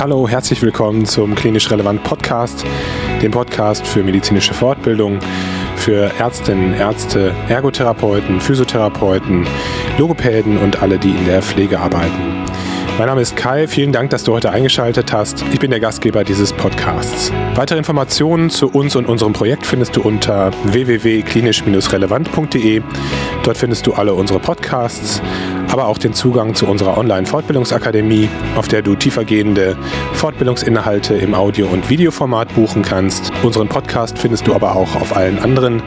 Hallo, herzlich willkommen zum Klinisch Relevant Podcast, dem Podcast für medizinische Fortbildung, für Ärztinnen, Ärzte, Ergotherapeuten, Physiotherapeuten, Logopäden und alle, die in der Pflege arbeiten. Mein Name ist Kai, vielen Dank, dass du heute eingeschaltet hast. Ich bin der Gastgeber dieses Podcasts. Weitere Informationen zu uns und unserem Projekt findest du unter www.klinisch-relevant.de. Dort findest du alle unsere Podcasts, aber auch den Zugang zu unserer Online-Fortbildungsakademie, auf der du tiefergehende Fortbildungsinhalte im Audio- und Videoformat buchen kannst. Unseren Podcast findest du aber auch auf allen anderen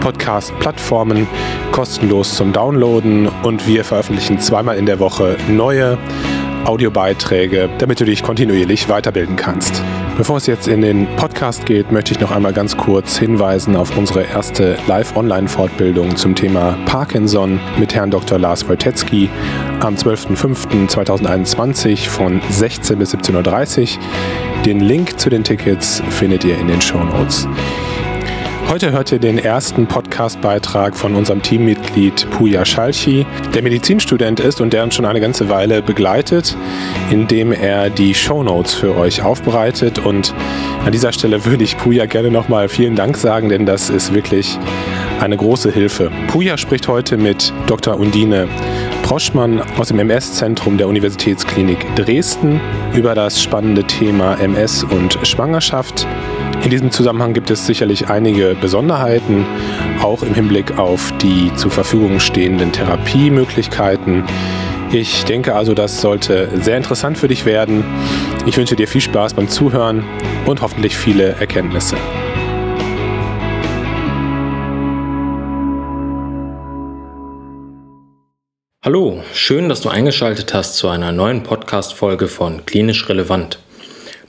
Podcast-Plattformen kostenlos zum Downloaden und wir veröffentlichen zweimal in der Woche neue Audiobeiträge, damit du dich kontinuierlich weiterbilden kannst. Bevor es jetzt in den Podcast geht, möchte ich noch einmal ganz kurz hinweisen auf unsere erste Live-Online-Fortbildung zum Thema Parkinson mit Herrn Dr. Lars Wojtecki am 12.05.2021 von 16 bis 17.30 Uhr. Den Link zu den Tickets findet ihr in den Show Notes. Heute hört ihr den ersten Podcast-Beitrag von unserem Teammitglied Puja Schalchi, der Medizinstudent ist und der uns schon eine ganze Weile begleitet, indem er die Shownotes für euch aufbereitet. Und an dieser Stelle würde ich Puja gerne nochmal vielen Dank sagen, denn das ist wirklich eine große Hilfe. Puja spricht heute mit Dr. Undine Proschmann aus dem MS-Zentrum der Universitätsklinik Dresden über das spannende Thema MS und Schwangerschaft. In diesem Zusammenhang gibt es sicherlich einige Besonderheiten, auch im Hinblick auf die zur Verfügung stehenden Therapiemöglichkeiten. Ich denke also, das sollte sehr interessant für dich werden. Ich wünsche dir viel Spaß beim Zuhören und hoffentlich viele Erkenntnisse. Hallo, schön, dass du eingeschaltet hast zu einer neuen Podcast-Folge von Klinisch Relevant.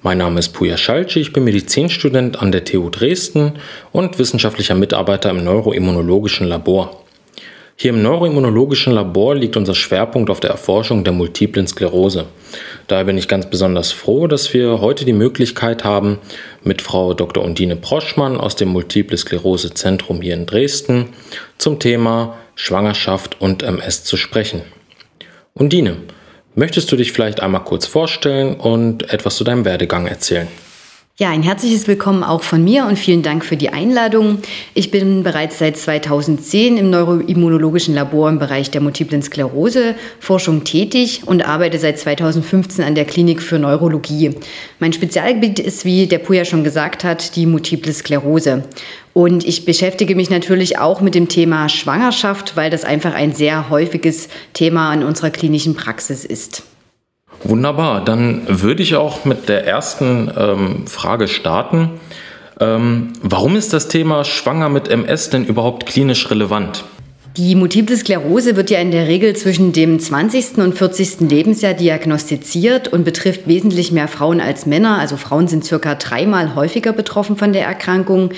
Mein Name ist Puja Schalci, ich bin Medizinstudent an der TU Dresden und wissenschaftlicher Mitarbeiter im neuroimmunologischen Labor. Hier im neuroimmunologischen Labor liegt unser Schwerpunkt auf der Erforschung der multiplen Sklerose. Daher bin ich ganz besonders froh, dass wir heute die Möglichkeit haben, mit Frau Dr. Undine Proschmann aus dem Multiple Sklerose Zentrum hier in Dresden zum Thema Schwangerschaft und MS zu sprechen. Undine, Möchtest du dich vielleicht einmal kurz vorstellen und etwas zu deinem Werdegang erzählen? Ja, ein herzliches Willkommen auch von mir und vielen Dank für die Einladung. Ich bin bereits seit 2010 im neuroimmunologischen Labor im Bereich der multiplen Sklerose Forschung tätig und arbeite seit 2015 an der Klinik für Neurologie. Mein Spezialgebiet ist, wie der Puja schon gesagt hat, die multiple Sklerose. Und ich beschäftige mich natürlich auch mit dem Thema Schwangerschaft, weil das einfach ein sehr häufiges Thema in unserer klinischen Praxis ist. Wunderbar, dann würde ich auch mit der ersten ähm, Frage starten. Ähm, warum ist das Thema Schwanger mit MS denn überhaupt klinisch relevant? Die Multiple Sklerose wird ja in der Regel zwischen dem 20. und 40. Lebensjahr diagnostiziert und betrifft wesentlich mehr Frauen als Männer. Also Frauen sind circa dreimal häufiger betroffen von der Erkrankung.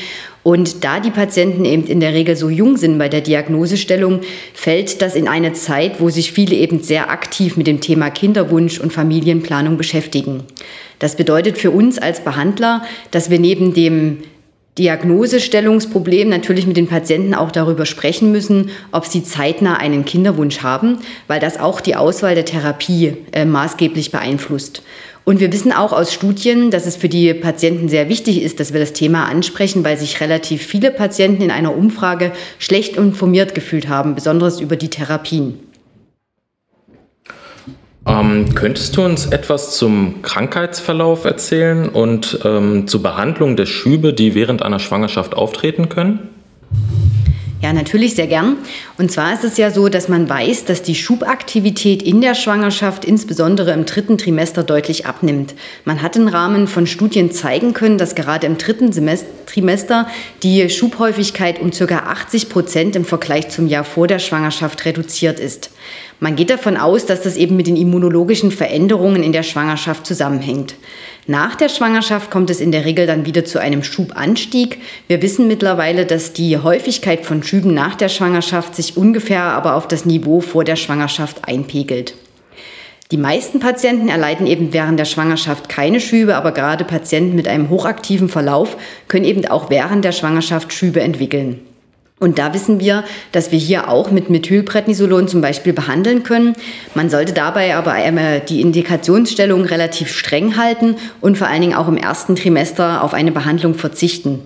Und da die Patienten eben in der Regel so jung sind bei der Diagnosestellung, fällt das in eine Zeit, wo sich viele eben sehr aktiv mit dem Thema Kinderwunsch und Familienplanung beschäftigen. Das bedeutet für uns als Behandler, dass wir neben dem Diagnosestellungsproblem natürlich mit den Patienten auch darüber sprechen müssen, ob sie zeitnah einen Kinderwunsch haben, weil das auch die Auswahl der Therapie äh, maßgeblich beeinflusst. Und wir wissen auch aus Studien, dass es für die Patienten sehr wichtig ist, dass wir das Thema ansprechen, weil sich relativ viele Patienten in einer Umfrage schlecht informiert gefühlt haben, besonders über die Therapien. Ähm, könntest du uns etwas zum Krankheitsverlauf erzählen und ähm, zur Behandlung der Schübe, die während einer Schwangerschaft auftreten können? Ja, natürlich sehr gern. Und zwar ist es ja so, dass man weiß, dass die Schubaktivität in der Schwangerschaft insbesondere im dritten Trimester deutlich abnimmt. Man hat im Rahmen von Studien zeigen können, dass gerade im dritten Trimester die Schubhäufigkeit um ca. 80 Prozent im Vergleich zum Jahr vor der Schwangerschaft reduziert ist. Man geht davon aus, dass das eben mit den immunologischen Veränderungen in der Schwangerschaft zusammenhängt. Nach der Schwangerschaft kommt es in der Regel dann wieder zu einem Schubanstieg. Wir wissen mittlerweile, dass die Häufigkeit von Schüben nach der Schwangerschaft sich ungefähr aber auf das Niveau vor der Schwangerschaft einpegelt. Die meisten Patienten erleiden eben während der Schwangerschaft keine Schübe, aber gerade Patienten mit einem hochaktiven Verlauf können eben auch während der Schwangerschaft Schübe entwickeln. Und da wissen wir, dass wir hier auch mit Methylprednisolon zum Beispiel behandeln können. Man sollte dabei aber die Indikationsstellung relativ streng halten und vor allen Dingen auch im ersten Trimester auf eine Behandlung verzichten.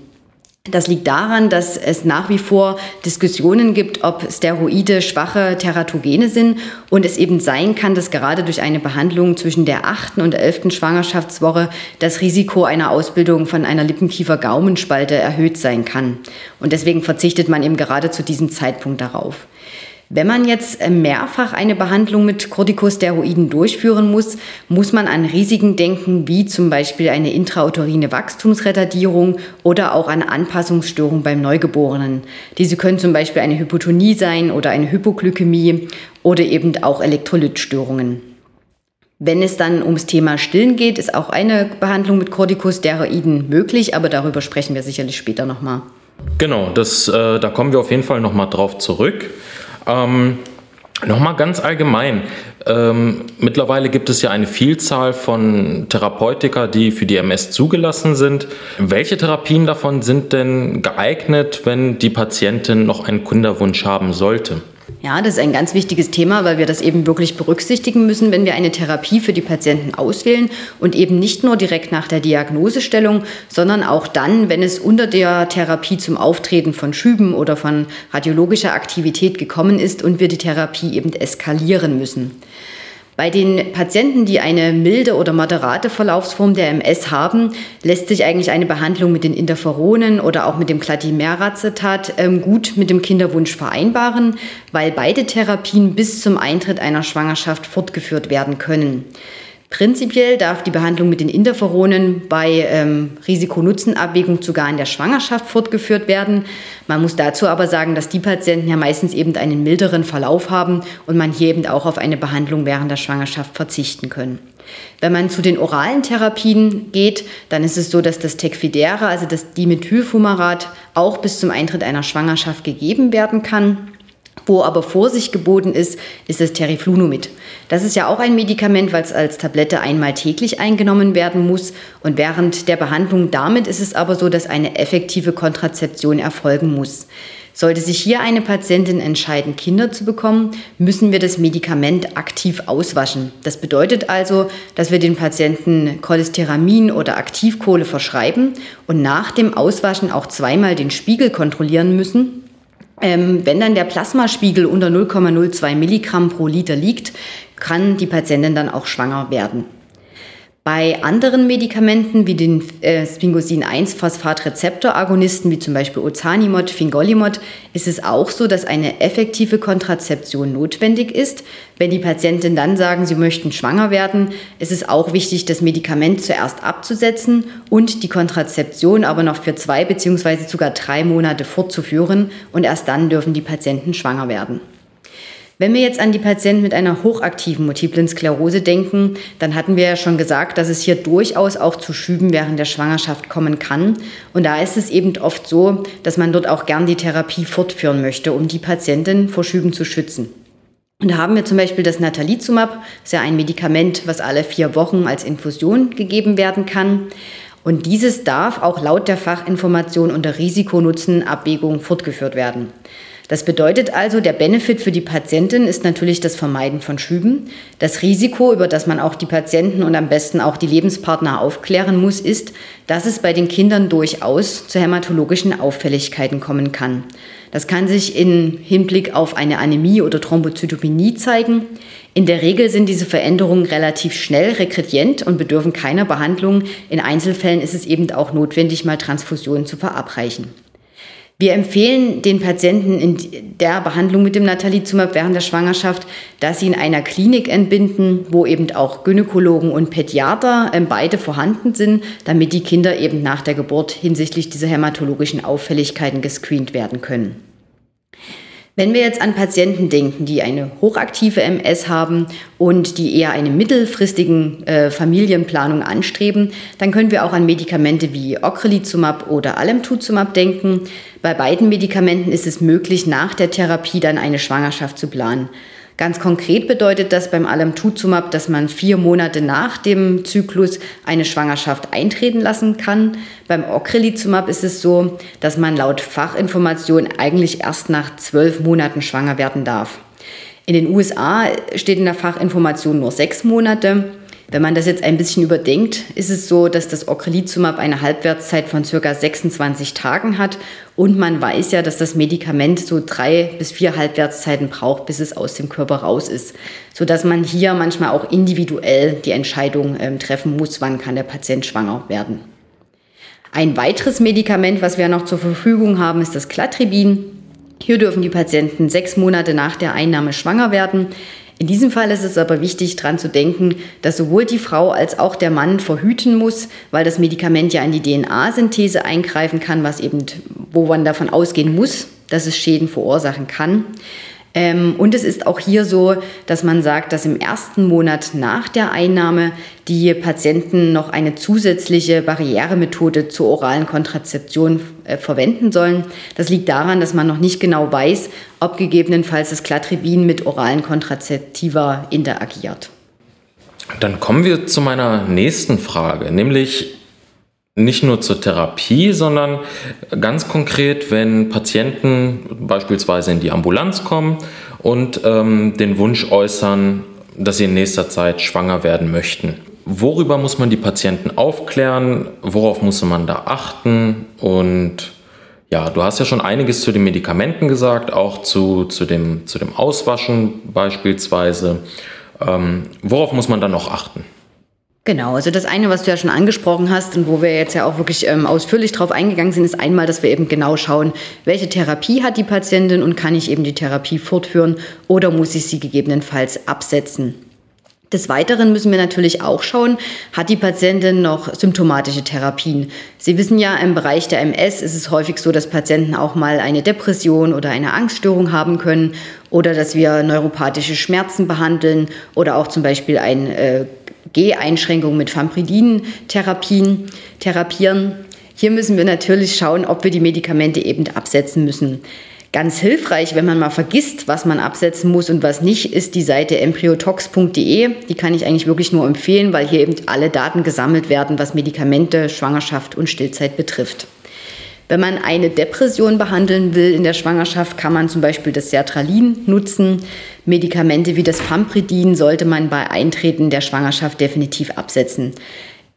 Das liegt daran, dass es nach wie vor Diskussionen gibt, ob Steroide schwache Teratogene sind und es eben sein kann, dass gerade durch eine Behandlung zwischen der achten und elften Schwangerschaftswoche das Risiko einer Ausbildung von einer Lippenkiefer-Gaumenspalte erhöht sein kann. Und deswegen verzichtet man eben gerade zu diesem Zeitpunkt darauf. Wenn man jetzt äh, mehrfach eine Behandlung mit Corticosteroiden durchführen muss, muss man an Risiken denken, wie zum Beispiel eine intrauterine Wachstumsretardierung oder auch eine Anpassungsstörung beim Neugeborenen. Diese können zum Beispiel eine Hypotonie sein oder eine Hypoglykämie oder eben auch Elektrolytstörungen. Wenn es dann ums Thema Stillen geht, ist auch eine Behandlung mit Corticosteroiden möglich, aber darüber sprechen wir sicherlich später nochmal. Genau, das, äh, da kommen wir auf jeden Fall nochmal drauf zurück. Ähm, Nochmal ganz allgemein. Ähm, mittlerweile gibt es ja eine Vielzahl von Therapeutika, die für die MS zugelassen sind. Welche Therapien davon sind denn geeignet, wenn die Patientin noch einen Kinderwunsch haben sollte? Ja, das ist ein ganz wichtiges Thema, weil wir das eben wirklich berücksichtigen müssen, wenn wir eine Therapie für die Patienten auswählen und eben nicht nur direkt nach der Diagnosestellung, sondern auch dann, wenn es unter der Therapie zum Auftreten von Schüben oder von radiologischer Aktivität gekommen ist und wir die Therapie eben eskalieren müssen. Bei den Patienten, die eine milde oder moderate Verlaufsform der MS haben, lässt sich eigentlich eine Behandlung mit den Interferonen oder auch mit dem Clatimeracetat ähm, gut mit dem Kinderwunsch vereinbaren, weil beide Therapien bis zum Eintritt einer Schwangerschaft fortgeführt werden können. Prinzipiell darf die Behandlung mit den Interferonen bei ähm, Risiko-Nutzen-Abwägung sogar in der Schwangerschaft fortgeführt werden. Man muss dazu aber sagen, dass die Patienten ja meistens eben einen milderen Verlauf haben und man hier eben auch auf eine Behandlung während der Schwangerschaft verzichten können. Wenn man zu den oralen Therapien geht, dann ist es so, dass das Tecfidera, also das Dimethylfumarat, auch bis zum Eintritt einer Schwangerschaft gegeben werden kann. Wo aber Vorsicht geboten ist, ist das Teriflunomid. Das ist ja auch ein Medikament, weil es als Tablette einmal täglich eingenommen werden muss. Und während der Behandlung damit ist es aber so, dass eine effektive Kontrazeption erfolgen muss. Sollte sich hier eine Patientin entscheiden, Kinder zu bekommen, müssen wir das Medikament aktiv auswaschen. Das bedeutet also, dass wir den Patienten Cholesteramin oder Aktivkohle verschreiben und nach dem Auswaschen auch zweimal den Spiegel kontrollieren müssen, ähm, wenn dann der Plasmaspiegel unter 0,02 Milligramm pro Liter liegt, kann die Patientin dann auch schwanger werden. Bei anderen Medikamenten wie den äh, Sphingosine-1-Phosphatrezeptor-Agonisten wie zum Beispiel Ozanimod, Fingolimod ist es auch so, dass eine effektive Kontrazeption notwendig ist. Wenn die Patienten dann sagen, sie möchten schwanger werden, ist es auch wichtig, das Medikament zuerst abzusetzen und die Kontrazeption aber noch für zwei beziehungsweise sogar drei Monate fortzuführen und erst dann dürfen die Patienten schwanger werden. Wenn wir jetzt an die Patienten mit einer hochaktiven multiplen Sklerose denken, dann hatten wir ja schon gesagt, dass es hier durchaus auch zu Schüben während der Schwangerschaft kommen kann. Und da ist es eben oft so, dass man dort auch gern die Therapie fortführen möchte, um die Patientin vor Schüben zu schützen. Und da haben wir zum Beispiel das Natalizumab, das ist ja ein Medikament, was alle vier Wochen als Infusion gegeben werden kann. Und dieses darf auch laut der Fachinformation unter Risikonutzenabwägung fortgeführt werden. Das bedeutet also, der Benefit für die Patientin ist natürlich das Vermeiden von Schüben. Das Risiko, über das man auch die Patienten und am besten auch die Lebenspartner aufklären muss, ist, dass es bei den Kindern durchaus zu hämatologischen Auffälligkeiten kommen kann. Das kann sich im Hinblick auf eine Anämie oder Thrombozytopenie zeigen. In der Regel sind diese Veränderungen relativ schnell rekredient und bedürfen keiner Behandlung. In Einzelfällen ist es eben auch notwendig, mal Transfusionen zu verabreichen. Wir empfehlen den Patienten in der Behandlung mit dem Natalizumab während der Schwangerschaft, dass sie in einer Klinik entbinden, wo eben auch Gynäkologen und Pädiater ähm, beide vorhanden sind, damit die Kinder eben nach der Geburt hinsichtlich dieser hämatologischen Auffälligkeiten gescreent werden können. Wenn wir jetzt an Patienten denken, die eine hochaktive MS haben und die eher eine mittelfristigen äh, Familienplanung anstreben, dann können wir auch an Medikamente wie Ocrelizumab oder Alemtuzumab denken. Bei beiden Medikamenten ist es möglich, nach der Therapie dann eine Schwangerschaft zu planen. Ganz konkret bedeutet das beim Alemtuzumab, dass man vier Monate nach dem Zyklus eine Schwangerschaft eintreten lassen kann. Beim Ocrelizumab ist es so, dass man laut Fachinformation eigentlich erst nach zwölf Monaten schwanger werden darf. In den USA steht in der Fachinformation nur sechs Monate. Wenn man das jetzt ein bisschen überdenkt, ist es so, dass das Ocrelizumab eine Halbwertszeit von ca. 26 Tagen hat und man weiß ja, dass das Medikament so drei bis vier Halbwertszeiten braucht, bis es aus dem Körper raus ist, sodass man hier manchmal auch individuell die Entscheidung äh, treffen muss, wann kann der Patient schwanger werden. Ein weiteres Medikament, was wir noch zur Verfügung haben, ist das Cladribin. Hier dürfen die Patienten sechs Monate nach der Einnahme schwanger werden. In diesem Fall ist es aber wichtig, daran zu denken, dass sowohl die Frau als auch der Mann verhüten muss, weil das Medikament ja in die DNA-Synthese eingreifen kann, was eben, wo man davon ausgehen muss, dass es Schäden verursachen kann. Ähm, und es ist auch hier so, dass man sagt, dass im ersten Monat nach der Einnahme die Patienten noch eine zusätzliche Barrieremethode zur oralen Kontrazeption äh, verwenden sollen. Das liegt daran, dass man noch nicht genau weiß, ob gegebenenfalls das Cladribin mit oralen Kontrazeptiva interagiert. Dann kommen wir zu meiner nächsten Frage, nämlich nicht nur zur Therapie, sondern ganz konkret, wenn Patienten beispielsweise in die Ambulanz kommen und ähm, den Wunsch äußern, dass sie in nächster Zeit schwanger werden möchten. Worüber muss man die Patienten aufklären? Worauf muss man da achten? Und ja, du hast ja schon einiges zu den Medikamenten gesagt, auch zu, zu, dem, zu dem Auswaschen beispielsweise. Ähm, worauf muss man dann noch achten? Genau, also das eine, was du ja schon angesprochen hast und wo wir jetzt ja auch wirklich ähm, ausführlich drauf eingegangen sind, ist einmal, dass wir eben genau schauen, welche Therapie hat die Patientin und kann ich eben die Therapie fortführen oder muss ich sie gegebenenfalls absetzen. Des Weiteren müssen wir natürlich auch schauen, hat die Patientin noch symptomatische Therapien? Sie wissen ja, im Bereich der MS ist es häufig so, dass Patienten auch mal eine Depression oder eine Angststörung haben können oder dass wir neuropathische Schmerzen behandeln oder auch zum Beispiel ein äh, G-Einschränkungen mit Fampridin-Therapien therapieren. Hier müssen wir natürlich schauen, ob wir die Medikamente eben absetzen müssen. Ganz hilfreich, wenn man mal vergisst, was man absetzen muss und was nicht, ist die Seite embryotox.de. Die kann ich eigentlich wirklich nur empfehlen, weil hier eben alle Daten gesammelt werden, was Medikamente, Schwangerschaft und Stillzeit betrifft. Wenn man eine Depression behandeln will in der Schwangerschaft, kann man zum Beispiel das Sertralin nutzen. Medikamente wie das Fampridin sollte man bei Eintreten der Schwangerschaft definitiv absetzen.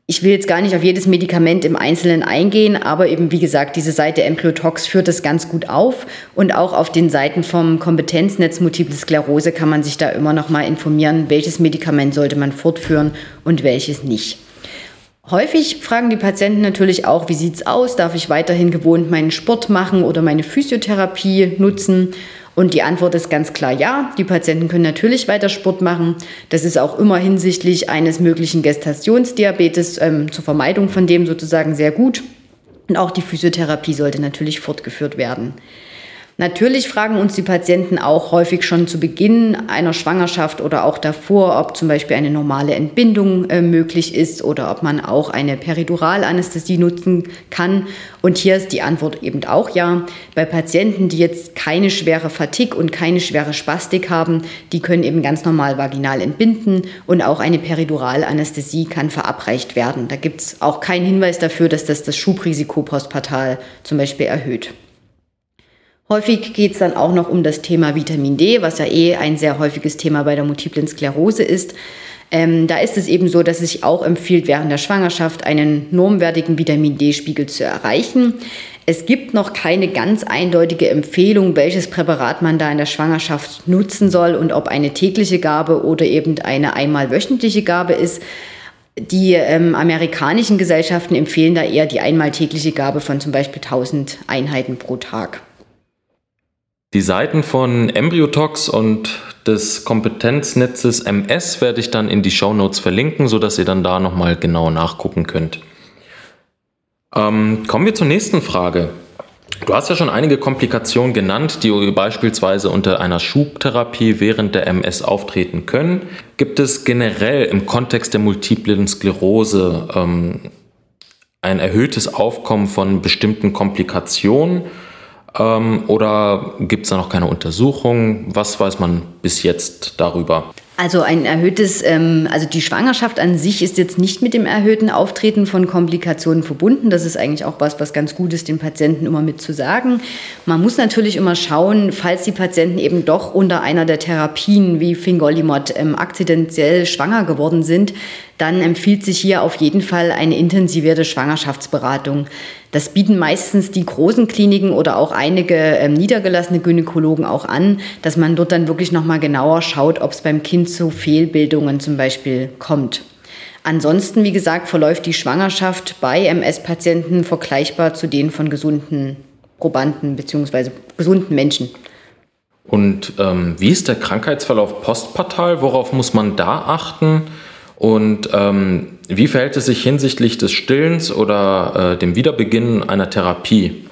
Ich will jetzt gar nicht auf jedes Medikament im Einzelnen eingehen, aber eben wie gesagt, diese Seite Embryotox führt das ganz gut auf und auch auf den Seiten vom Kompetenznetz Multiple Sklerose kann man sich da immer noch mal informieren, welches Medikament sollte man fortführen und welches nicht. Häufig fragen die Patienten natürlich auch, wie sieht's aus? Darf ich weiterhin gewohnt meinen Sport machen oder meine Physiotherapie nutzen? Und die Antwort ist ganz klar ja. Die Patienten können natürlich weiter Sport machen. Das ist auch immer hinsichtlich eines möglichen Gestationsdiabetes ähm, zur Vermeidung von dem sozusagen sehr gut. Und auch die Physiotherapie sollte natürlich fortgeführt werden. Natürlich fragen uns die Patienten auch häufig schon zu Beginn einer Schwangerschaft oder auch davor, ob zum Beispiel eine normale Entbindung äh, möglich ist oder ob man auch eine Periduralanästhesie nutzen kann. Und hier ist die Antwort eben auch ja. Bei Patienten, die jetzt keine schwere Fatigue und keine schwere Spastik haben, die können eben ganz normal vaginal entbinden und auch eine Periduralanästhesie kann verabreicht werden. Da gibt es auch keinen Hinweis dafür, dass das das Schubrisiko postpartal zum Beispiel erhöht. Häufig geht es dann auch noch um das Thema Vitamin D, was ja eh ein sehr häufiges Thema bei der multiplen Sklerose ist. Ähm, da ist es eben so, dass es sich auch empfiehlt, während der Schwangerschaft einen normwertigen Vitamin D-Spiegel zu erreichen. Es gibt noch keine ganz eindeutige Empfehlung, welches Präparat man da in der Schwangerschaft nutzen soll und ob eine tägliche Gabe oder eben eine einmal wöchentliche Gabe ist. Die ähm, amerikanischen Gesellschaften empfehlen da eher die einmal tägliche Gabe von zum Beispiel 1000 Einheiten pro Tag. Die Seiten von Embryotox und des Kompetenznetzes MS werde ich dann in die Show Notes verlinken, sodass ihr dann da nochmal genau nachgucken könnt. Ähm, kommen wir zur nächsten Frage. Du hast ja schon einige Komplikationen genannt, die beispielsweise unter einer Schubtherapie während der MS auftreten können. Gibt es generell im Kontext der multiplen Sklerose ähm, ein erhöhtes Aufkommen von bestimmten Komplikationen? Ähm, oder gibt es da noch keine Untersuchung? Was weiß man bis jetzt darüber? Also ein erhöhtes, ähm, also die Schwangerschaft an sich ist jetzt nicht mit dem erhöhten Auftreten von Komplikationen verbunden. Das ist eigentlich auch was, was ganz gut ist, den Patienten immer mit zu sagen. Man muss natürlich immer schauen, falls die Patienten eben doch unter einer der Therapien wie Fingolimod ähm, akzidentiell schwanger geworden sind, dann empfiehlt sich hier auf jeden Fall eine intensivierte Schwangerschaftsberatung. Das bieten meistens die großen Kliniken oder auch einige ähm, niedergelassene Gynäkologen auch an, dass man dort dann wirklich nochmal genauer schaut, ob es beim Kind zu Fehlbildungen zum Beispiel kommt. Ansonsten, wie gesagt, verläuft die Schwangerschaft bei MS-Patienten vergleichbar zu denen von gesunden Probanden bzw. gesunden Menschen. Und ähm, wie ist der Krankheitsverlauf postpartal? Worauf muss man da achten? Und ähm, wie verhält es sich hinsichtlich des Stillens oder äh, dem Wiederbeginn einer Therapie?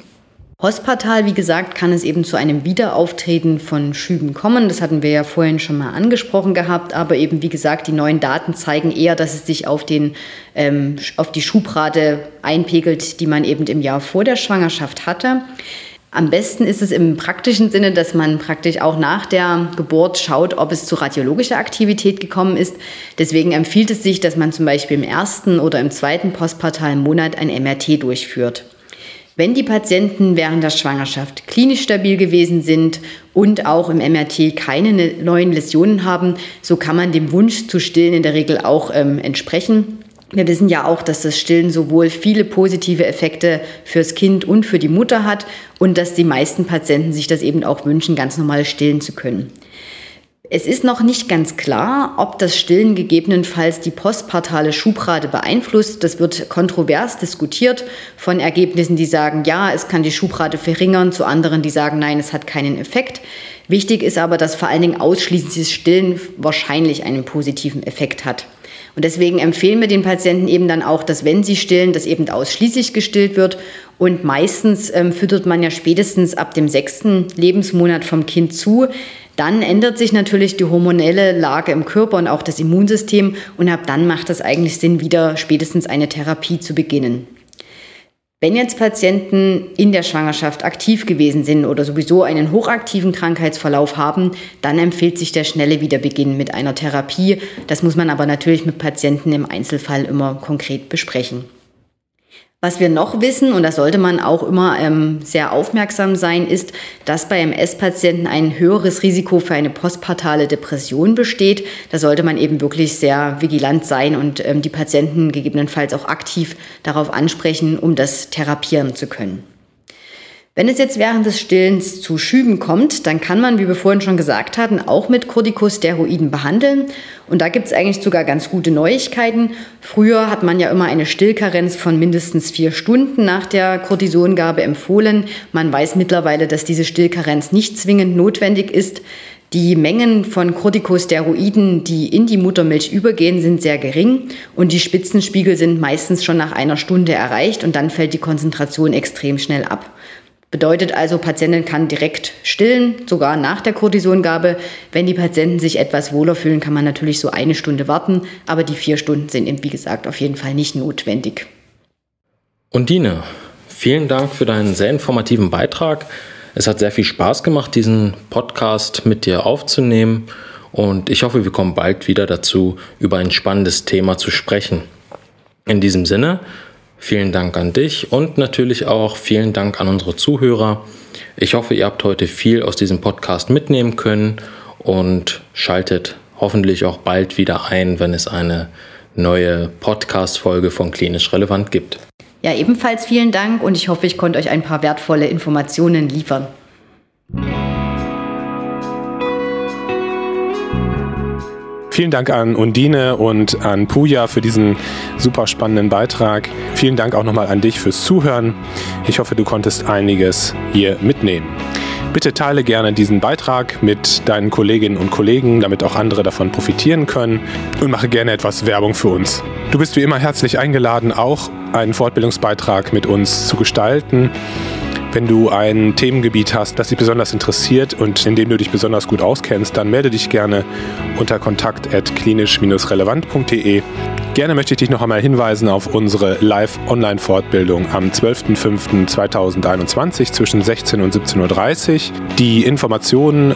Postpartal, wie gesagt, kann es eben zu einem Wiederauftreten von Schüben kommen. Das hatten wir ja vorhin schon mal angesprochen gehabt. Aber eben, wie gesagt, die neuen Daten zeigen eher, dass es sich auf, den, ähm, auf die Schubrate einpegelt, die man eben im Jahr vor der Schwangerschaft hatte. Am besten ist es im praktischen Sinne, dass man praktisch auch nach der Geburt schaut, ob es zu radiologischer Aktivität gekommen ist. Deswegen empfiehlt es sich, dass man zum Beispiel im ersten oder im zweiten postpartalen Monat ein MRT durchführt. Wenn die Patienten während der Schwangerschaft klinisch stabil gewesen sind und auch im MRT keine ne-, neuen Läsionen haben, so kann man dem Wunsch zu stillen in der Regel auch ähm, entsprechen. Wir wissen ja auch, dass das Stillen sowohl viele positive Effekte fürs Kind und für die Mutter hat und dass die meisten Patienten sich das eben auch wünschen, ganz normal stillen zu können. Es ist noch nicht ganz klar, ob das Stillen gegebenenfalls die postpartale Schubrate beeinflusst. Das wird kontrovers diskutiert von Ergebnissen, die sagen, ja, es kann die Schubrate verringern, zu anderen, die sagen, nein, es hat keinen Effekt. Wichtig ist aber, dass vor allen Dingen ausschließliches Stillen wahrscheinlich einen positiven Effekt hat. Und deswegen empfehlen wir den Patienten eben dann auch, dass wenn sie stillen, dass eben ausschließlich gestillt wird. Und meistens ähm, füttert man ja spätestens ab dem sechsten Lebensmonat vom Kind zu. Dann ändert sich natürlich die hormonelle Lage im Körper und auch das Immunsystem. Und ab dann macht es eigentlich Sinn, wieder spätestens eine Therapie zu beginnen. Wenn jetzt Patienten in der Schwangerschaft aktiv gewesen sind oder sowieso einen hochaktiven Krankheitsverlauf haben, dann empfiehlt sich der schnelle Wiederbeginn mit einer Therapie. Das muss man aber natürlich mit Patienten im Einzelfall immer konkret besprechen. Was wir noch wissen, und da sollte man auch immer ähm, sehr aufmerksam sein, ist, dass bei MS-Patienten ein höheres Risiko für eine postpartale Depression besteht. Da sollte man eben wirklich sehr vigilant sein und ähm, die Patienten gegebenenfalls auch aktiv darauf ansprechen, um das therapieren zu können. Wenn es jetzt während des Stillens zu Schüben kommt, dann kann man, wie wir vorhin schon gesagt hatten, auch mit Corticosteroiden behandeln. Und da gibt es eigentlich sogar ganz gute Neuigkeiten. Früher hat man ja immer eine Stillkarenz von mindestens vier Stunden nach der Cortisongabe empfohlen. Man weiß mittlerweile, dass diese Stillkarenz nicht zwingend notwendig ist. Die Mengen von Corticosteroiden, die in die Muttermilch übergehen, sind sehr gering und die Spitzenspiegel sind meistens schon nach einer Stunde erreicht und dann fällt die Konzentration extrem schnell ab. Bedeutet also, Patientin kann direkt stillen, sogar nach der Cortisongabe. Wenn die Patienten sich etwas wohler fühlen, kann man natürlich so eine Stunde warten, aber die vier Stunden sind eben, wie gesagt, auf jeden Fall nicht notwendig. Undine, vielen Dank für deinen sehr informativen Beitrag. Es hat sehr viel Spaß gemacht, diesen Podcast mit dir aufzunehmen und ich hoffe, wir kommen bald wieder dazu, über ein spannendes Thema zu sprechen. In diesem Sinne, Vielen Dank an dich und natürlich auch vielen Dank an unsere Zuhörer. Ich hoffe, ihr habt heute viel aus diesem Podcast mitnehmen können und schaltet hoffentlich auch bald wieder ein, wenn es eine neue Podcast-Folge von Klinisch Relevant gibt. Ja, ebenfalls vielen Dank und ich hoffe, ich konnte euch ein paar wertvolle Informationen liefern. Vielen Dank an Undine und an Puja für diesen super spannenden Beitrag. Vielen Dank auch nochmal an dich fürs Zuhören. Ich hoffe, du konntest einiges hier mitnehmen. Bitte teile gerne diesen Beitrag mit deinen Kolleginnen und Kollegen, damit auch andere davon profitieren können und mache gerne etwas Werbung für uns. Du bist wie immer herzlich eingeladen, auch einen Fortbildungsbeitrag mit uns zu gestalten. Wenn du ein Themengebiet hast, das dich besonders interessiert und in dem du dich besonders gut auskennst, dann melde dich gerne unter kontakt.klinisch-relevant.de. Gerne möchte ich dich noch einmal hinweisen auf unsere Live-Online-Fortbildung am 12.05.2021 zwischen 16 und 17.30 Uhr. Die Informationen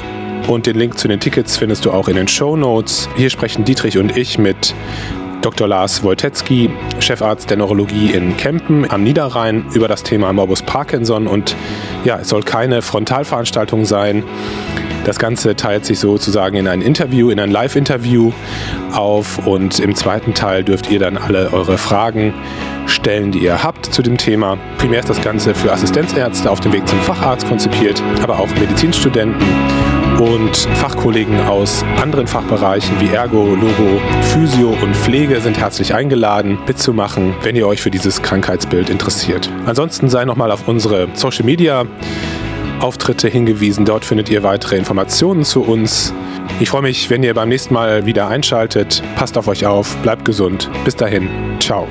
und den Link zu den Tickets findest du auch in den Show Notes. Hier sprechen Dietrich und ich mit Dr. Lars Wojtecki, Chefarzt der Neurologie in Kempen am Niederrhein, über das Thema Morbus Parkinson. Und ja, es soll keine Frontalveranstaltung sein. Das Ganze teilt sich sozusagen in ein Interview, in ein Live-Interview auf und im zweiten Teil dürft ihr dann alle eure Fragen stellen, die ihr habt zu dem Thema. Primär ist das Ganze für Assistenzärzte auf dem Weg zum Facharzt konzipiert, aber auch Medizinstudenten und Fachkollegen aus anderen Fachbereichen wie Ergo, Logo, Physio und Pflege sind herzlich eingeladen, mitzumachen, wenn ihr euch für dieses Krankheitsbild interessiert. Ansonsten sei nochmal auf unsere Social Media Auftritte hingewiesen. Dort findet ihr weitere Informationen zu uns. Ich freue mich, wenn ihr beim nächsten Mal wieder einschaltet. Passt auf euch auf, bleibt gesund. Bis dahin, ciao.